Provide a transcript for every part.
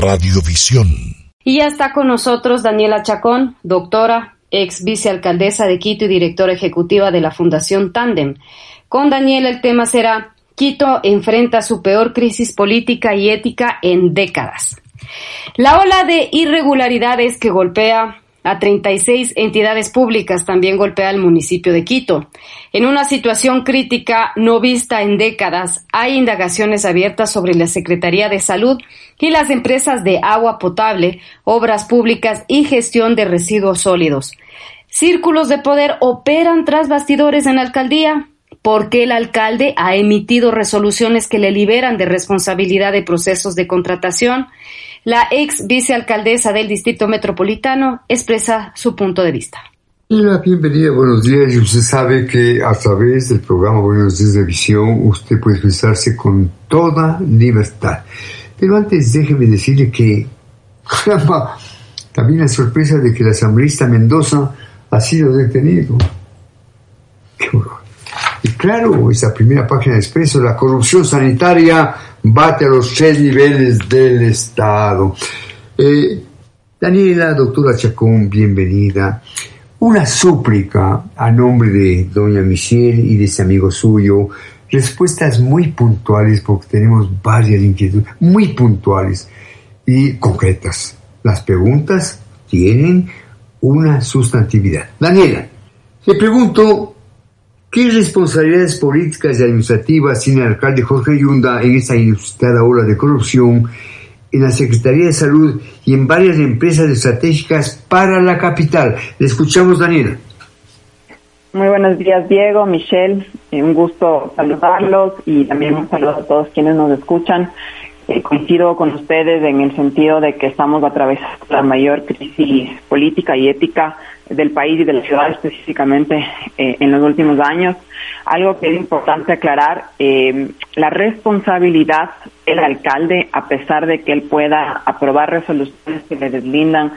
Radiovisión. Y ya está con nosotros Daniela Chacón, doctora, ex vicealcaldesa de Quito y directora ejecutiva de la Fundación Tandem. Con Daniela el tema será Quito enfrenta su peor crisis política y ética en décadas. La ola de irregularidades que golpea a 36 entidades públicas también golpea al municipio de Quito. En una situación crítica no vista en décadas, hay indagaciones abiertas sobre la Secretaría de Salud y las empresas de agua potable, obras públicas y gestión de residuos sólidos. Círculos de poder operan tras bastidores en la alcaldía porque el alcalde ha emitido resoluciones que le liberan de responsabilidad de procesos de contratación. La ex vicealcaldesa del Distrito Metropolitano expresa su punto de vista. La bienvenida, buenos días. Usted sabe que a través del programa Buenos Días de Visión usted puede expresarse con toda libertad. Pero antes déjeme decirle que, caramba, también la sorpresa de que el asambleísta Mendoza ha sido detenido. Qué horror. Claro, esa primera página de Expreso, la corrupción sanitaria bate a los tres niveles del Estado. Eh, Daniela, doctora Chacón, bienvenida. Una súplica a nombre de doña Michelle y de ese amigo suyo. Respuestas muy puntuales porque tenemos varias inquietudes, muy puntuales y concretas. Las preguntas tienen una sustantividad. Daniela, le pregunto ¿Qué responsabilidades políticas y administrativas tiene el alcalde Jorge Yunda en esta inusitada ola de corrupción en la Secretaría de Salud y en varias empresas estratégicas para la capital? Le escuchamos, Daniela. Muy buenos días, Diego, Michelle. Eh, un gusto saludarlos y también un saludo a todos quienes nos escuchan. Eh, coincido con ustedes en el sentido de que estamos atravesando la mayor crisis política y ética del país y de la ciudad específicamente eh, en los últimos años. Algo que es importante aclarar, eh, la responsabilidad del alcalde, a pesar de que él pueda aprobar resoluciones que le deslindan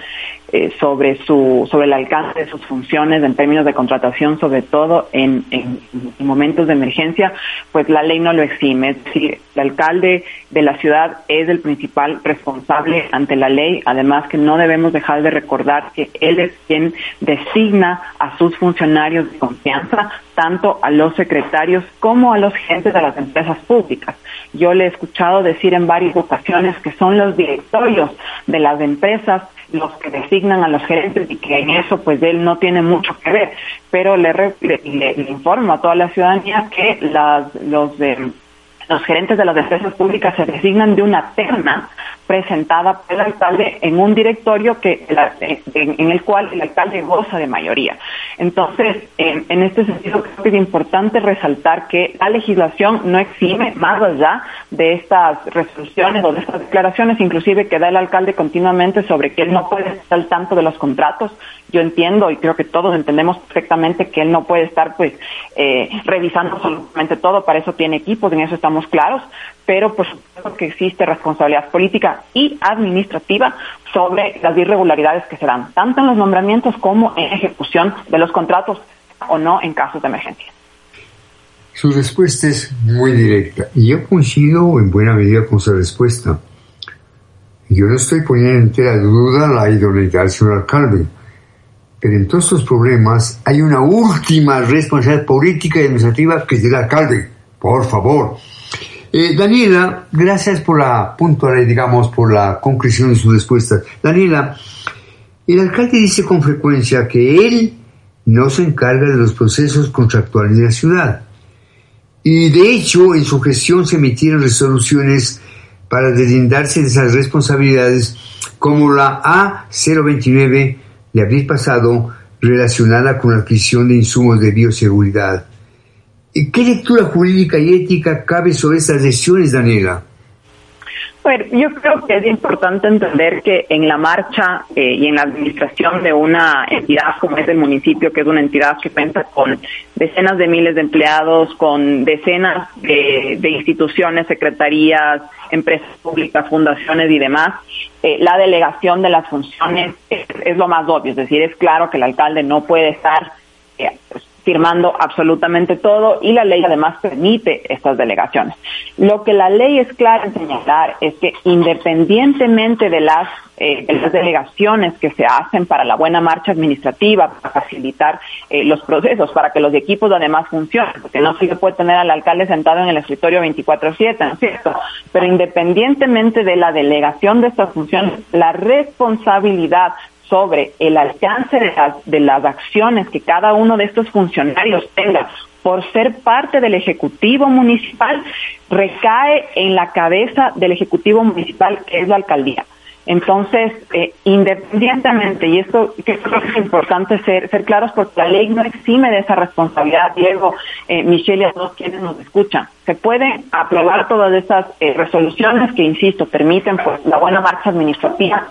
eh, sobre su sobre el alcance de sus funciones en términos de contratación, sobre todo en, en, momentos de emergencia, pues la ley no lo exime. Es decir, el alcalde de la ciudad es el principal responsable ante la ley. Además, que no debemos dejar de recordar que él es quien designa a sus funcionarios de confianza, tanto a los secretarios como a los gerentes de las empresas públicas. Yo le he escuchado decir en varias ocasiones que son los directorios de las empresas los que designan a los gerentes y que en eso pues él no tiene mucho que ver, pero le, le, informo a toda la ciudadanía que las, los de los gerentes de las empresas públicas se designan de una terna presentada por el alcalde en un directorio que en el cual el alcalde goza de mayoría. Entonces, en, este sentido, creo que es importante resaltar que la legislación no exime más allá de estas resoluciones o de estas declaraciones, inclusive que da el alcalde continuamente sobre que él no puede estar al tanto de los contratos. Yo entiendo y creo que todos entendemos perfectamente que él no puede estar pues eh, revisando absolutamente todo, para eso tiene equipos, en eso estamos claros, pero por supuesto que existe responsabilidad política y administrativa sobre las irregularidades que se dan, tanto en los nombramientos como en ejecución de los contratos o no en casos de emergencia. Su respuesta es muy directa y yo coincido en buena medida con su respuesta. Yo no estoy poniendo en entera duda la idoneidad del señor alcalde, pero en todos estos problemas hay una última responsabilidad política y administrativa que es del alcalde. Por favor, eh, Daniela, gracias por la puntualidad, digamos, por la conclusión de su respuesta. Daniela, el alcalde dice con frecuencia que él no se encarga de los procesos contractuales de la ciudad. Y de hecho, en su gestión se emitieron resoluciones para deslindarse de esas responsabilidades, como la A029 de abril pasado, relacionada con la adquisición de insumos de bioseguridad. ¿Qué lectura jurídica y ética cabe sobre estas lesiones, Daniela? Bueno, yo creo que es importante entender que en la marcha eh, y en la administración de una entidad como es el municipio, que es una entidad que cuenta con decenas de miles de empleados, con decenas de, instituciones, secretarías, empresas públicas, fundaciones y demás, eh, la delegación de las funciones es, lo más obvio, es decir, es claro que el alcalde no puede estar eh, pues, firmando absolutamente todo y la ley además permite estas delegaciones. Lo que la ley es clara en señalar es que independientemente de las, eh, las delegaciones que se hacen para la buena marcha administrativa, para facilitar eh, los procesos, para que los equipos además funcionen, porque no se puede tener al alcalde sentado en el escritorio 24/7, ¿no es cierto? Pero independientemente de la delegación de estas funciones, la responsabilidad sobre el alcance de las, de las acciones que cada uno de estos funcionarios tenga por ser parte del Ejecutivo Municipal recae en la cabeza del Ejecutivo Municipal, que es la alcaldía. Entonces, eh, independientemente, y esto que creo que es importante ser, ser claros porque la ley no exime de esa responsabilidad, Diego, eh, Michelle y a todos quienes nos escuchan. Se pueden aprobar todas esas eh, resoluciones que, insisto, permiten pues, la buena marcha administrativa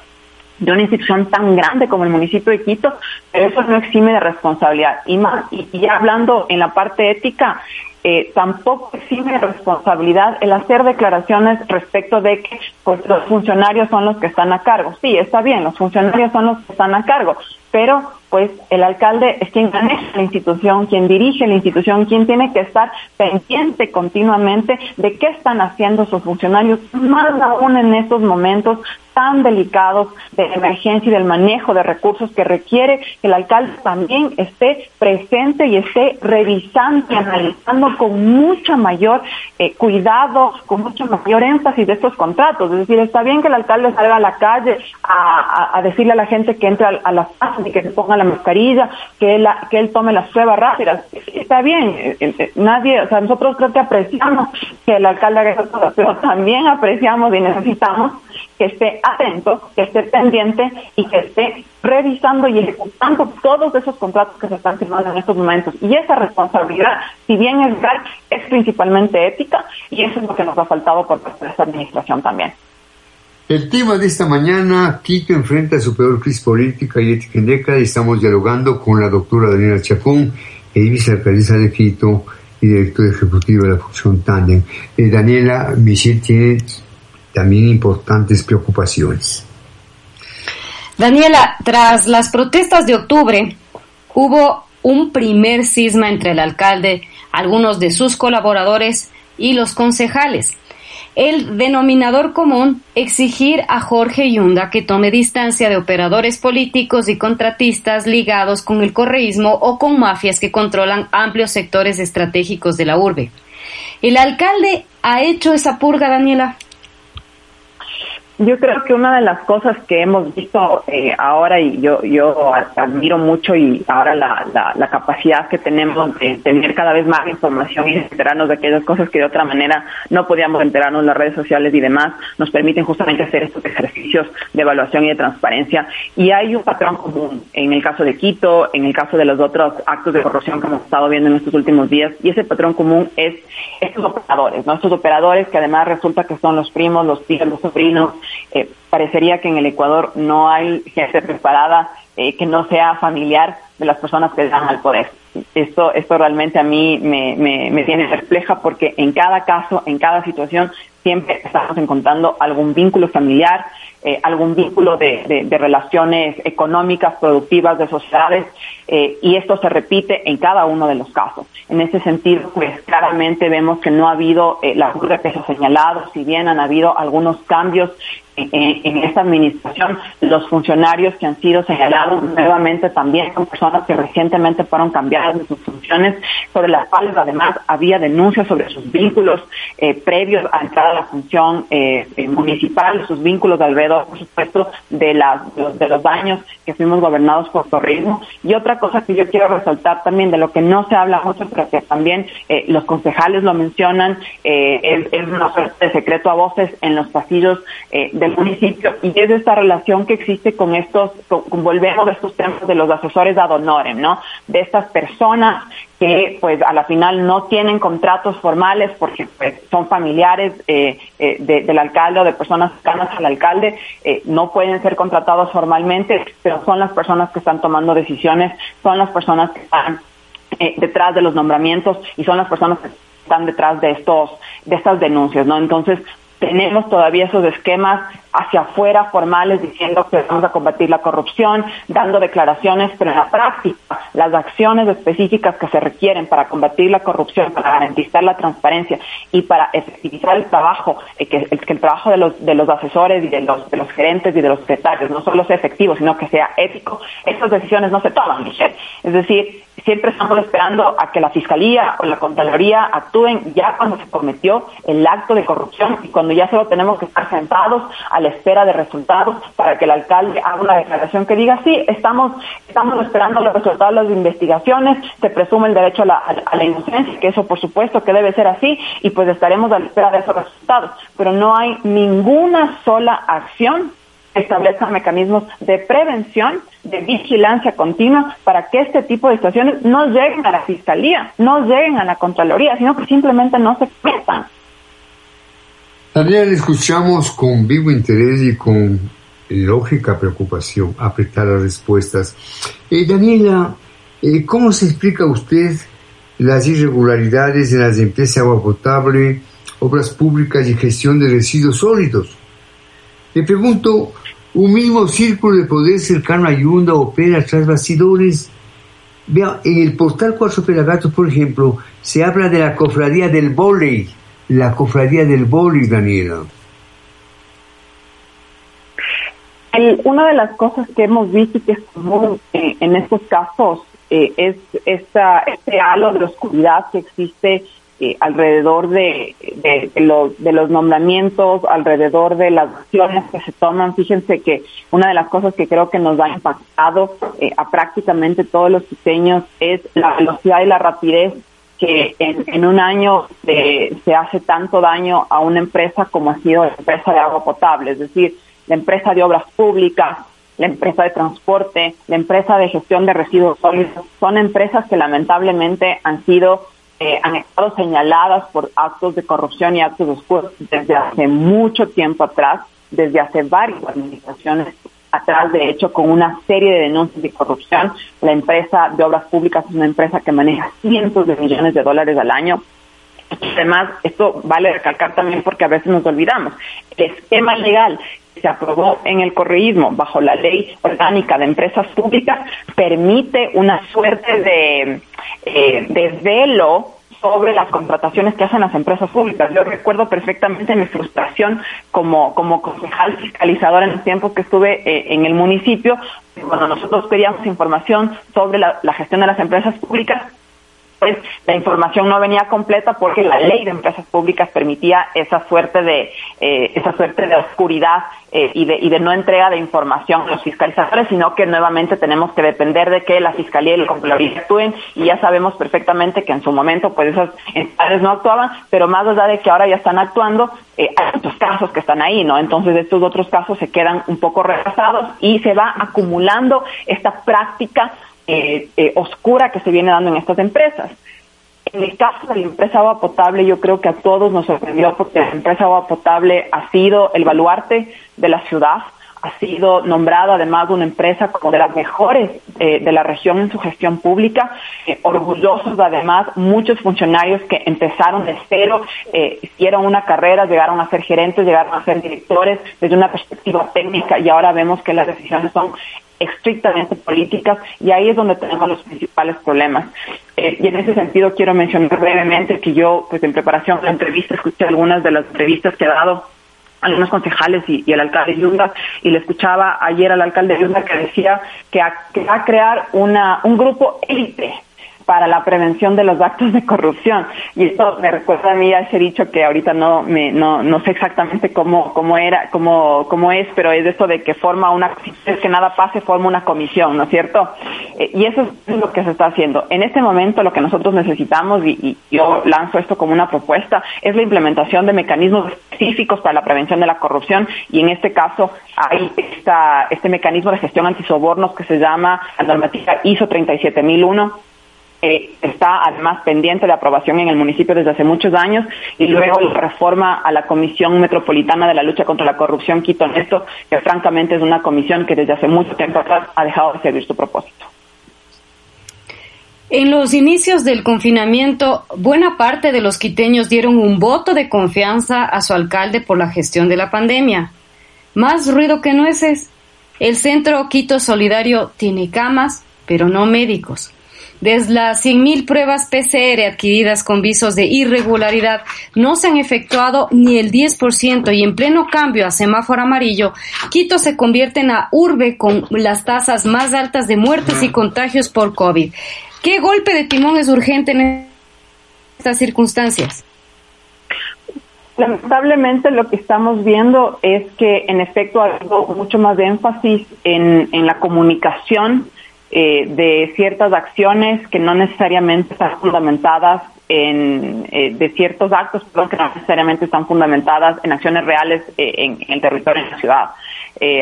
de una institución tan grande como el municipio de Quito, pero eso no exime de responsabilidad. Y, más, y, ya hablando en la parte ética, eh, tampoco exime de responsabilidad el hacer declaraciones respecto de que pues, los funcionarios son los que están a cargo. Sí, está bien, los funcionarios son los que están a cargo, pero pues el alcalde es quien maneja la institución, quien dirige la institución, quien tiene que estar pendiente continuamente de qué están haciendo sus funcionarios, más aún en estos momentos tan delicados de emergencia y del manejo de recursos que requiere que el alcalde también esté presente y esté revisando y analizando con mucho mayor eh, cuidado, con mucho mayor énfasis de estos contratos. Es decir, está bien que el alcalde salga a la calle a, decirle a la gente que entre a, las casas y que se ponga la mascarilla, que él, que él tome las pruebas rápidas. Está bien, eh, eh, nadie, o sea, nosotros creo que apreciamos que el alcalde haga eso, pero también apreciamos y necesitamos que esté atento, que esté pendiente y que esté revisando y ejecutando todos esos contratos que se están firmando en estos momentos. Y esa responsabilidad, si bien es real, es principalmente ética y eso es lo que nos ha faltado por parte de esta administración también. El tema de esta mañana, Quito enfrenta su peor crisis política y ética en décadas y estamos dialogando con la doctora Daniela Chacón, vicealcaldesa de Quito y directora ejecutiva de la Función Tandem. Eh, Daniela, Michelle tiene también importantes preocupaciones. Daniela, tras las protestas de octubre, hubo un primer cisma entre el alcalde, algunos de sus colaboradores y los concejales el denominador común exigir a Jorge Yunda que tome distancia de operadores políticos y contratistas ligados con el correísmo o con mafias que controlan amplios sectores estratégicos de la urbe. ¿El alcalde ha hecho esa purga, Daniela? Yo creo que una de las cosas que hemos visto eh, ahora y yo yo admiro mucho y ahora la, la, capacidad que tenemos de tener cada vez más información y enterarnos de aquellas cosas que de otra manera no podíamos enterarnos en las redes sociales y demás nos permiten justamente hacer estos ejercicios de evaluación y de transparencia y hay un patrón común en el caso de Quito, en el caso de los otros actos de corrupción que hemos estado viendo en estos últimos días y ese patrón común es estos operadores, ¿no? estos operadores que además resulta que son los primos, los tíos, los sobrinos eh, parecería que en el Ecuador no hay gente preparada eh, que no sea familiar de las personas que dan al poder. Esto, esto realmente a mí me, me, me tiene perpleja porque en cada caso, en cada situación, siempre estamos encontrando algún vínculo familiar, eh, algún vínculo de, relaciones económicas, productivas, de sociedades, eh, y esto se repite en cada uno de los casos. En ese sentido, pues claramente vemos que no ha habido eh, la curva que se ha señalado, si bien han habido algunos cambios en, esta administración, los funcionarios que han sido señalados nuevamente también son personas que recientemente fueron cambiadas de sus funciones, sobre las cuales además había denuncias sobre sus vínculos previos a entrar a la función municipal, sus vínculos alrededor por supuesto, de, las, de, los, daños que fuimos gobernados por terrorismo. Y otra cosa que yo quiero resaltar también, de lo que no se habla mucho, pero que también eh, los concejales lo mencionan, eh, es, una suerte de secreto a voces en los pasillos eh, de el municipio y es esta relación que existe con estos, volvemos a estos temas de los asesores ad honorem, ¿no? De estas personas que pues a la final no tienen contratos formales porque pues, son familiares eh, eh, del alcalde o de personas cercanas al alcalde, eh, no pueden ser contratados formalmente, pero son las personas que están tomando decisiones, son las personas que están detrás de los nombramientos y son las personas que están detrás de estos de estas denuncias, ¿no? Entonces, tenemos todavía esos esquemas hacia afuera formales diciendo que vamos a combatir la corrupción, dando declaraciones, pero en la práctica las acciones específicas que se requieren para combatir la corrupción, para garantizar la transparencia y para efectivizar el trabajo, eh, que, el, que el trabajo de los, de los asesores y de los, de los gerentes y de los secretarios no solo sea efectivo, sino que sea ético, esas decisiones no se toman, Michelle. Es decir, siempre estamos esperando a que la Fiscalía o la Contraloría actúen ya cuando se cometió el acto de corrupción y cuando ya solo tenemos que estar sentados a la espera de resultados para que el alcalde haga una declaración que diga, sí, estamos, estamos esperando los resultados de las investigaciones, se presume el derecho a la, inocencia, que eso por supuesto que debe ser así y pues estaremos a la espera de esos resultados, pero no hay ninguna sola acción establezcan mecanismos de prevención, de vigilancia continua, para que este tipo de situaciones no lleguen a la Fiscalía, no lleguen a la Contraloría, sino que simplemente no se cuentan. También escuchamos con vivo interés y con lógica preocupación apretar las respuestas. Eh, Daniela, eh, ¿cómo se explica usted las irregularidades en las empresas de agua potable, obras públicas y gestión de residuos sólidos? Le pregunto, ¿un mismo círculo de poder cercano a Yunda opera tras bastidores? Vea, en el portal Cuatro Pelagatos, por ejemplo, se habla de la cofradía del volei, la cofradía del volei, Daniela. una de las cosas que hemos visto que es común eh, en estos casos eh, es esta, este halo de oscuridad que existe eh, alrededor de, los, de los nombramientos, alrededor de las acciones que se toman. Fíjense que una de las cosas que creo que nos ha impactado eh, a prácticamente todos los diseños es la velocidad y la rapidez que en, en un año se hace tanto daño a una empresa como ha sido la empresa de agua potable, es decir, la empresa de obras públicas, la empresa de transporte, la empresa de gestión de residuos sólidos, son empresas que lamentablemente han sido eh, han estado señaladas por actos de corrupción y actos oscuros desde hace mucho tiempo atrás, desde hace varias administraciones atrás, de hecho, con una serie de denuncias de corrupción. La empresa de obras públicas es una empresa que maneja cientos de millones de dólares al año. Además, esto vale recalcar también porque a veces nos olvidamos. El esquema legal que se aprobó en el correísmo bajo la ley orgánica de empresas públicas permite una suerte de eh, desvelo sobre las contrataciones que hacen las empresas públicas. Yo recuerdo perfectamente mi frustración como, como concejal fiscalizador en los tiempos que estuve eh, en el municipio, cuando nosotros pedíamos información sobre la gestión de las empresas públicas, pues la información no venía completa porque la ley de empresas públicas permitía esa suerte de eh, esa suerte de oscuridad eh, y de y de no entrega de información a los fiscalizadores sino que nuevamente tenemos que depender de que la fiscalía y la contraloría actúen y ya sabemos perfectamente que en su momento pues esas entidades no actuaban pero más allá de que ahora ya están actuando eh, hay otros casos que están ahí no entonces estos otros casos se quedan un poco retrasados y se va acumulando esta práctica eh, eh, oscura que se viene dando en estas empresas. En el caso de la empresa agua potable, yo creo que a todos nos sorprendió porque la empresa agua potable ha sido el baluarte de la ciudad, ha sido nombrada además una empresa como de las mejores eh, de la región en su gestión pública, orgullosos además muchos funcionarios que empezaron de cero, hicieron una carrera, llegaron a ser gerentes, llegaron a ser directores desde una perspectiva técnica y ahora vemos que las decisiones son estrictamente políticas y ahí es donde tenemos los principales problemas. Eh, y en ese sentido quiero mencionar brevemente que yo, pues en preparación de la entrevista, escuché algunas de las entrevistas que ha dado algunos concejales y, el alcalde Yunda y le escuchaba ayer al alcalde Yunda que decía que, que va a crear una, un grupo élite para la prevención de los actos de corrupción. Y esto me recuerda a mí a ese dicho que ahorita no me no, no sé exactamente cómo cómo era, cómo cómo es, pero es eso de que forma una es que nada pase, forma una comisión, ¿no es cierto? Eh, y eso es lo que se está haciendo. En este momento lo que nosotros necesitamos y, y yo lanzo esto como una propuesta es la implementación de mecanismos específicos para la prevención de la corrupción y en este caso hay esta, este mecanismo de gestión antisobornos que se llama la normativa ISO 37001 está además pendiente de aprobación en el municipio desde hace muchos años y luego la reforma a la Comisión Metropolitana de la Lucha contra la Corrupción Quito Nesto, que francamente es una comisión que desde hace mucho tiempo atrás ha dejado de servir su propósito. En los inicios del confinamiento, buena parte de los quiteños dieron un voto de confianza a su alcalde por la gestión de la pandemia. Más ruido que nueces. El Centro Quito Solidario tiene camas, pero no médicos. Desde las 100.000 pruebas PCR adquiridas con visos de irregularidad, no se han efectuado ni el 10% y en pleno cambio a semáforo amarillo, Quito se convierte en la urbe con las tasas más altas de muertes y contagios por COVID. ¿Qué golpe de timón es urgente en estas circunstancias? Lamentablemente lo que estamos viendo es que en efecto ha habido mucho más énfasis en, en la comunicación eh, de ciertas acciones que no necesariamente están fundamentadas en, eh, de ciertos actos pero que no necesariamente están fundamentadas en acciones reales eh, en, el territorio de la ciudad.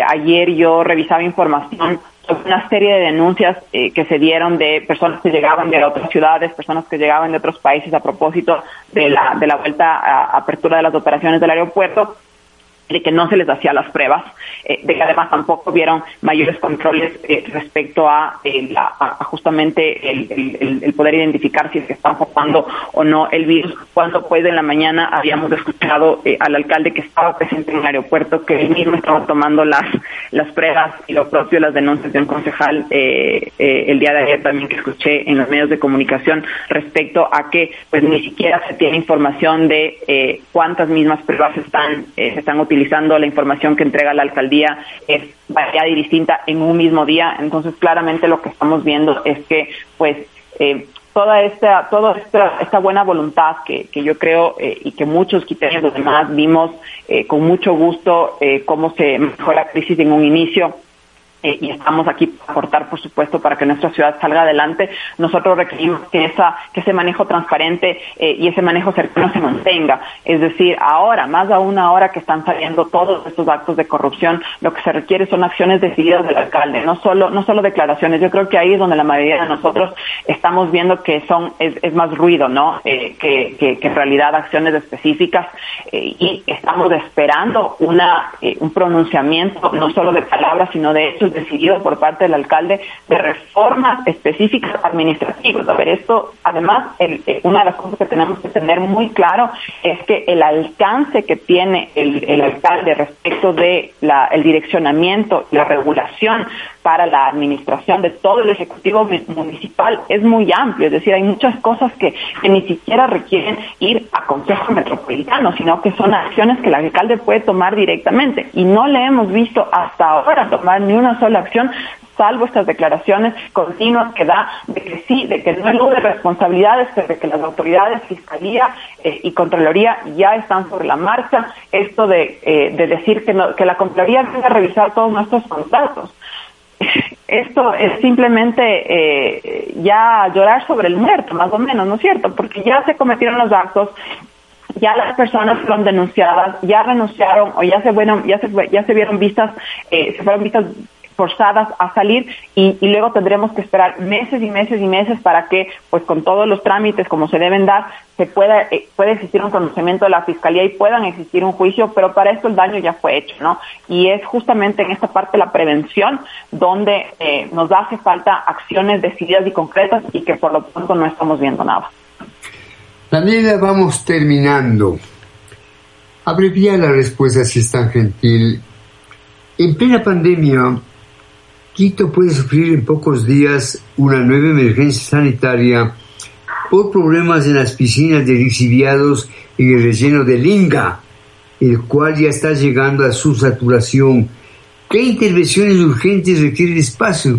ayer yo revisaba información sobre una serie de denuncias que se dieron de personas que llegaban de otras ciudades, personas que llegaban de otros países a propósito de la, de la vuelta a apertura de las operaciones del aeropuerto de que no se les hacía las pruebas, eh, de que además tampoco vieron mayores controles eh, respecto a, eh, justamente el, poder identificar si es que están portando o no el virus. Cuando pues en la mañana habíamos escuchado al alcalde que estaba presente en el aeropuerto que él mismo estaba tomando las las pruebas y lo propio las denuncias de un concejal el día de ayer también que escuché en los medios de comunicación respecto a que pues ni siquiera se tiene información de cuántas mismas pruebas están se están utilizando utilizando la información que entrega la alcaldía es variada y distinta en un mismo día. Entonces, claramente lo que estamos viendo es que, pues, eh, toda esta, toda esta, esta buena voluntad que, que yo creo eh, y que muchos quiteños los demás vimos eh, con mucho gusto cómo se mejoró la crisis en un inicio eh, y estamos aquí para aportar, por supuesto, para que nuestra ciudad salga adelante. Nosotros requerimos que, esa, que ese manejo transparente eh, y ese manejo cercano se mantenga. Es decir, ahora, más aún ahora que están saliendo todos estos actos de corrupción, lo que se requiere son acciones decididas del alcalde, no solo, no solo declaraciones. Yo creo que ahí es donde la mayoría de nosotros estamos viendo que son, es, es más ruido, ¿no? Eh, que, que, en realidad acciones específicas y estamos esperando una, un pronunciamiento, no solo de palabras, sino de hechos decidido por parte del alcalde de reformas específicas administrativas. A ver, esto, además, eh, una de las cosas que tenemos que tener muy claro es que el alcance que tiene el, alcalde respecto de la, el direccionamiento, la regulación para la administración de todo el Ejecutivo Municipal es muy amplio, es decir, hay muchas cosas que, que, ni siquiera requieren ir a Consejo Metropolitano, sino que son acciones que el alcalde puede tomar directamente. Y no le hemos visto hasta ahora tomar ni una sola acción salvo estas declaraciones continuas que da de que sí, de que no elude responsabilidades, pero de que las autoridades, Fiscalía eh, y Contraloría ya están sobre la marcha. Esto de, eh, de decir que, no, que la Contraloría debe revisar todos nuestros contratos esto es simplemente eh, ya llorar sobre el muerto, más o menos, ¿no es cierto? Porque ya se cometieron los actos, ya las personas fueron denunciadas, ya renunciaron o ya se bueno, ya se ya se vieron vistas, eh, se fueron vistas forzadas a salir y, luego tendremos que esperar meses y meses y meses para que, pues con todos los trámites como se deben dar, se pueda, eh, puede existir un conocimiento de la fiscalía y puedan existir un juicio, pero para esto el daño ya fue hecho, ¿no? Y es justamente en esta parte la prevención donde eh, nos hace falta acciones decididas y concretas y que por lo pronto no estamos viendo nada. Daniela, vamos terminando. Abrevia la respuesta si es tan gentil. En plena pandemia, Quito puede sufrir en pocos días una nueva emergencia sanitaria por problemas en las piscinas de lixiviados en el relleno de Linga, el cual ya está llegando a su saturación. ¿Qué intervenciones urgentes requiere el espacio?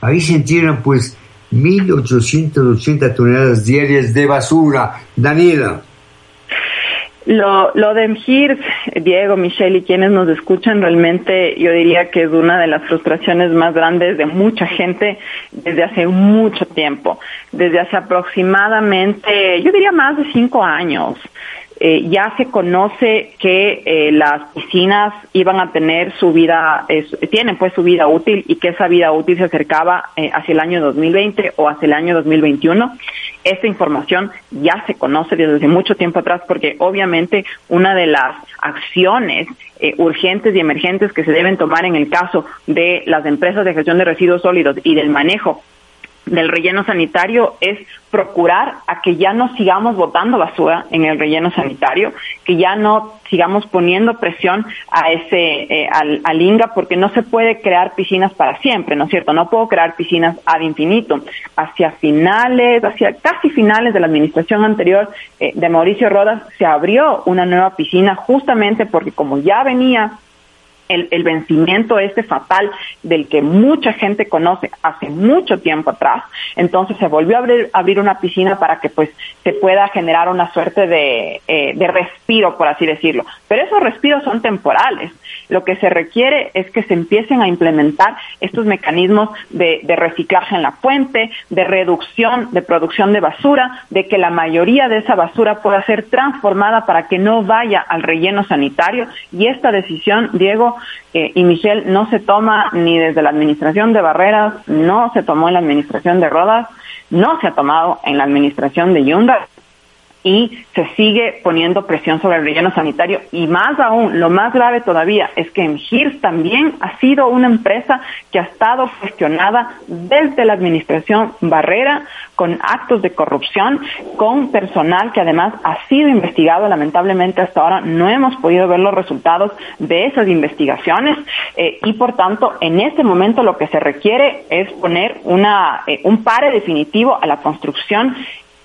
Ahí se entierran pues 1.880 toneladas diarias de basura. Daniela. Lo, lo de MGIRS, Diego, Michelle y quienes nos escuchan, realmente yo diría que es una de las frustraciones más grandes de mucha gente desde hace mucho tiempo, desde hace aproximadamente, yo diría más de cinco años. Eh, ya se conoce que eh, las piscinas iban a tener su vida, tienen pues su vida útil y que esa vida útil se acercaba eh, hacia el año 2020 o hacia el año 2021. Esta información ya se conoce desde mucho tiempo atrás porque obviamente una de las acciones urgentes y emergentes que se deben tomar en el caso de las empresas de gestión de residuos sólidos y del manejo del relleno sanitario es procurar a que ya no sigamos botando basura en el relleno sanitario, que ya no sigamos poniendo presión a ese eh, al, al, INGA porque no se puede crear piscinas para siempre, ¿no es cierto? No puedo crear piscinas ad infinito. Hacia finales, hacia casi finales de la administración anterior eh, de Mauricio Rodas se abrió una nueva piscina justamente porque como ya venía el, vencimiento este fatal del que mucha gente conoce hace mucho tiempo atrás. Entonces se volvió a abrir, una piscina para que pues se pueda generar una suerte de, eh, de respiro, por así decirlo. Pero esos respiros son temporales. Lo que se requiere es que se empiecen a implementar estos mecanismos de, de reciclaje en la fuente, de reducción de producción de basura, de que la mayoría de esa basura pueda ser transformada para que no vaya al relleno sanitario. Y esta decisión, Diego, eh, y Michelle no se toma ni desde la administración de Barreras, no se tomó en la administración de Rodas, no se ha tomado en la administración de Yunda y se sigue poniendo presión sobre el relleno sanitario. Y más aún, lo más grave todavía es que MGIRS también ha sido una empresa que ha estado cuestionada desde la administración Barrera con actos de corrupción, con personal que además ha sido investigado, lamentablemente hasta ahora no hemos podido ver los resultados de esas investigaciones eh, y por tanto en este momento lo que se requiere es poner una, eh, un pare definitivo a la construcción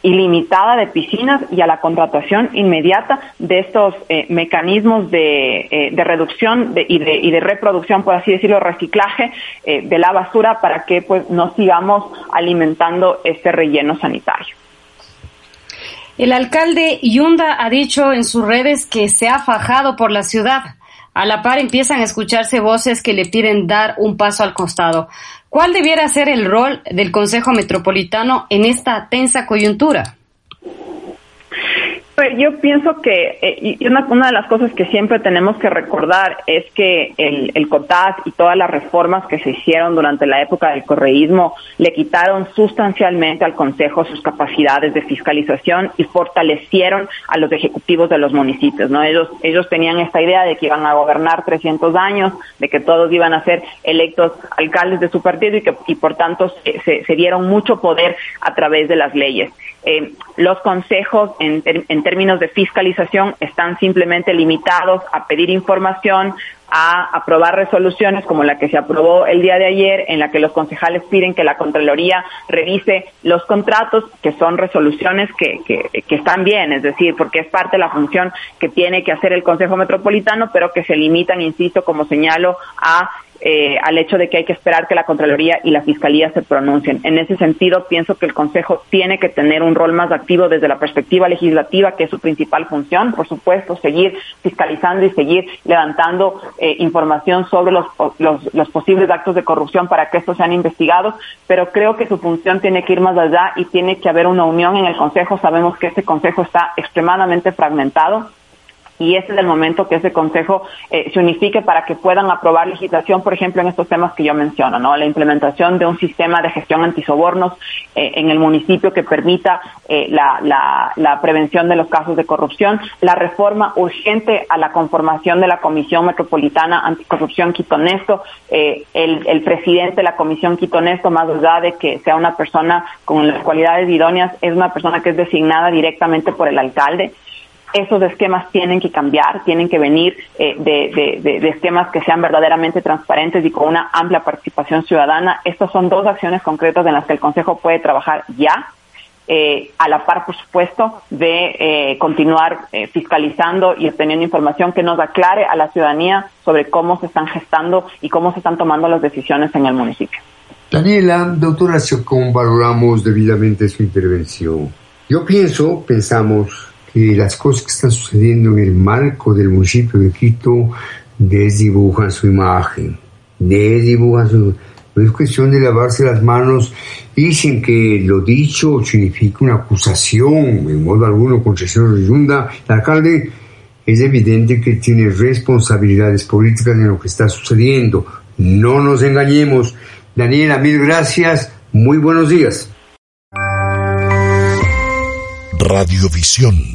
ilimitada de piscinas y a la contratación inmediata de estos eh, mecanismos de, eh, de reducción y, de, y, de, reproducción, por así decirlo, reciclaje eh, de la basura para que pues no sigamos alimentando este relleno sanitario. El alcalde Yunda ha dicho en sus redes que se ha fajado por la ciudad. A la par empiezan a escucharse voces que le piden dar un paso al costado. ¿Cuál debiera ser el rol del Consejo Metropolitano en esta tensa coyuntura? Pues yo pienso que eh, y una, una, de las cosas que siempre tenemos que recordar es que el, el COTAS y todas las reformas que se hicieron durante la época del correísmo le quitaron sustancialmente al Consejo sus capacidades de fiscalización y fortalecieron a los ejecutivos de los municipios. no Ellos, ellos tenían esta idea de que iban a gobernar 300 años, de que todos iban a ser electos alcaldes de su partido y que y por tanto se, se, dieron mucho poder a través de las leyes. Eh, los consejos en, en términos de fiscalización están simplemente limitados a pedir información, a aprobar resoluciones como la que se aprobó el día de ayer, en la que los concejales piden que la Contraloría revise los contratos, que son resoluciones que, que, que, están bien, es decir, porque es parte de la función que tiene que hacer el Consejo Metropolitano, pero que se limitan, insisto, como señalo, a eh, al hecho de que hay que esperar que la Contraloría y la Fiscalía se pronuncien. En ese sentido, pienso que el Consejo tiene que tener un rol más activo desde la perspectiva legislativa, que es su principal función, por supuesto, seguir fiscalizando y seguir levantando eh, información sobre los, los, los posibles actos de corrupción para que estos sean investigados, pero creo que su función tiene que ir más allá y tiene que haber una unión en el Consejo. Sabemos que este Consejo está extremadamente fragmentado y ese es el momento que ese consejo eh, se unifique para que puedan aprobar legislación, por ejemplo, en estos temas que yo menciono, ¿no? La implementación de un sistema de gestión antisobornos eh, en el municipio que permita eh, la, la, la, prevención de los casos de corrupción, la reforma urgente a la conformación de la Comisión Metropolitana Anticorrupción Quitonesto, el, el presidente de la Comisión Quitonesto, más allá de que sea una persona con las cualidades idóneas, es una persona que es designada directamente por el alcalde esos esquemas tienen que cambiar, tienen que venir eh, de, esquemas que sean verdaderamente transparentes y con una amplia participación ciudadana. Estas son dos acciones concretas en las que el Consejo puede trabajar ya, eh, a la par, por supuesto, de eh, continuar fiscalizando y obteniendo información que nos aclare a la ciudadanía sobre cómo se están gestando y cómo se están tomando las decisiones en el municipio. Daniela, doctora Chacón, valoramos debidamente su intervención. Yo pienso, pensamos, que las cosas que están sucediendo en el marco del municipio de Quito desdibujan su imagen, desdibujan su no es cuestión de lavarse las manos sin que lo dicho signifique una acusación en modo alguno contra el señor Yunda, el alcalde es evidente que tiene responsabilidades políticas en lo que está sucediendo. No nos engañemos. Daniela, mil gracias. Muy buenos días. Radiovisión.